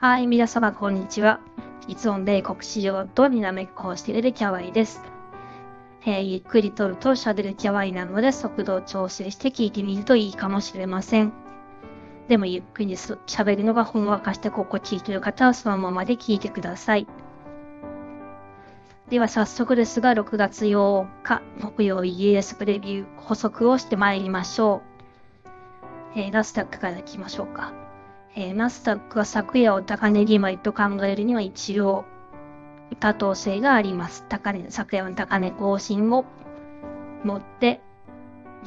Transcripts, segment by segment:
はい、皆様こんにちは。いつも米国市場と南こうしているキャワイです。えー、ゆっくりとると喋るキャワイなので速度を調整して聞いてみるといいかもしれません。でもゆっくり喋るのがほんわかして心地いいという方はそのままで聞いてください。では早速ですが、6月8日木曜 ES プレビュー補足をしてまいりましょう。えー、ラスタックからいきましょうか。えー、ナスタックは昨夜を高値決まりと考えるには一応多当性があります。高値、昨夜の高値更新を持って、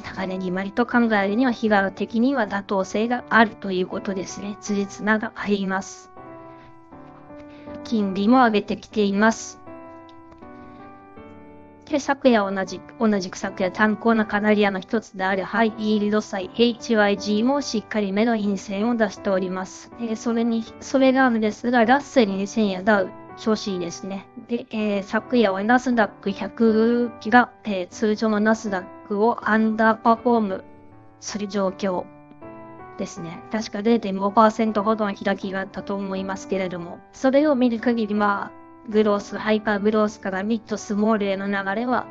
高値決まりと考えるには日柄的には妥当性があるということですね。辻褄が入ります。金利も上げてきています。で、昨夜同じ、同じく昨夜炭鉱のカナリアの一つであるハイイールド債 HYG もしっかり目の陰線を出しております。えー、それに、それがあるんですが、ラッセル2000やダウ、調子いいですね。で、えー、昨夜はナスダック100機が、えー、通常のナスダックをアンダーパフォームする状況ですね。確か0.5%ほどの開きがあったと思いますけれども、それを見る限り、まあ、グロース、ハイパーグロースからミッド、スモールへの流れは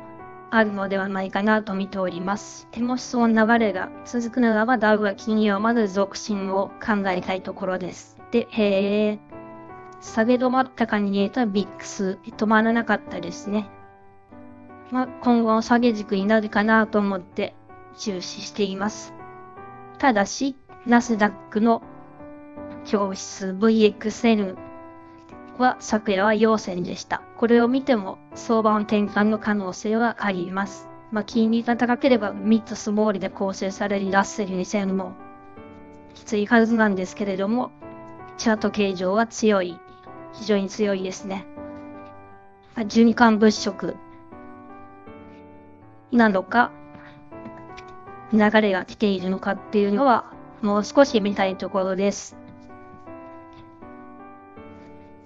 あるのではないかなと見ております。でもしその流れが続くならば、ダウは金曜まで続伸を考えたいところです。で、へえ、下げ止まったかに見えたビックス、止まらなかったですね。まあ、今後の下げ軸になるかなと思って注視しています。ただし、ナスダックの教室 VXN は昨夜は陽線でした。これを見ても相場の転換の可能性はあります。まあ、金利が高ければミッドスモールで構成されるラッセル2000もきついはずなんですけれども、チャート形状は強い。非常に強いですね。循環物色なのか、流れが来ているのかっていうのは、もう少し見たいところです。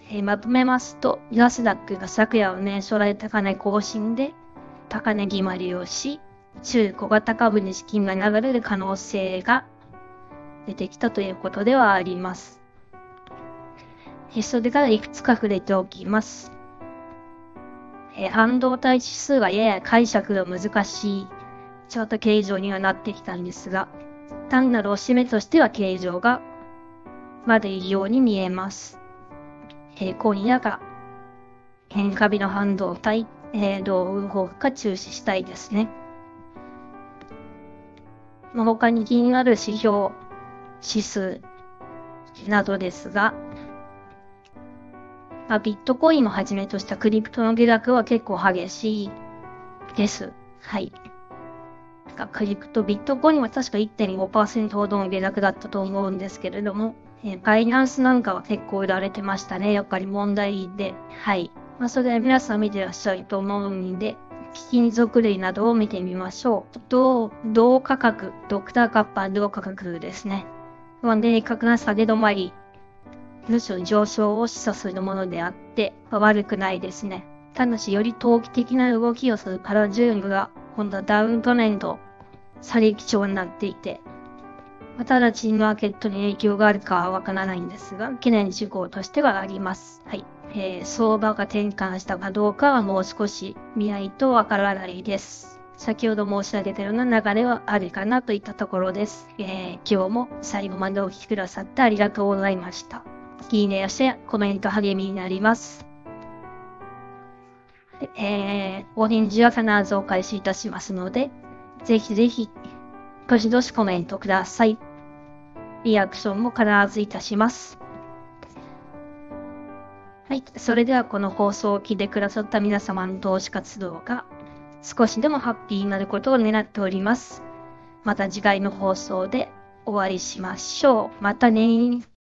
えー、まとめますと、ナスダックが昨夜の年初来高値更新で高値決まりをし、中小型株に資金が流れる可能性が出てきたということではあります。それからいくつか触れておきます。えー、半導体指数はやや解釈が難しいチャート形状にはなってきたんですが、単なるおしめとしては形状が悪いように見えます。えー、今夜が変化日の半導体、えー、どう動くか注視したいですね。まあ、他に気になる指標、指数などですが、まあ、ビットコインをはじめとしたクリプトの下落は結構激しいです。はい。クリプト、ビットコインは確か1.5%ほどの下落だったと思うんですけれども、え、バイナンスなんかは結構売られてましたね。やっぱり問題で。はい。まあ、それで皆さん見てらっしゃると思うんで、貴金属類などを見てみましょう。同、同価格、ドクターカッパー同価格ですね。明確な下げ止まり、むしろ上昇を示唆するものであって、悪くないですね。ただし、より投機的な動きをするパラジュームが、今度はダウントレンド、下げ基調になっていて、直ちにマーケットに影響があるかはわからないんですが、懸念事項としてはあります。はい。えー、相場が転換したかどうかはもう少し見ないとわからないです。先ほど申し上げたような流れはあるかなといったところです。えー、今日も最後までお聴きくださってありがとうございました。いいねやシェア、コメント励みになります。えー、お返事は必ずお返しいたしますので、ぜひぜひ、どしどしコメントください。リアクションも必ずいたします。はい。それではこの放送を聞いてくださった皆様の投資活動が少しでもハッピーになることを願っております。また次回の放送でお会いしましょう。またね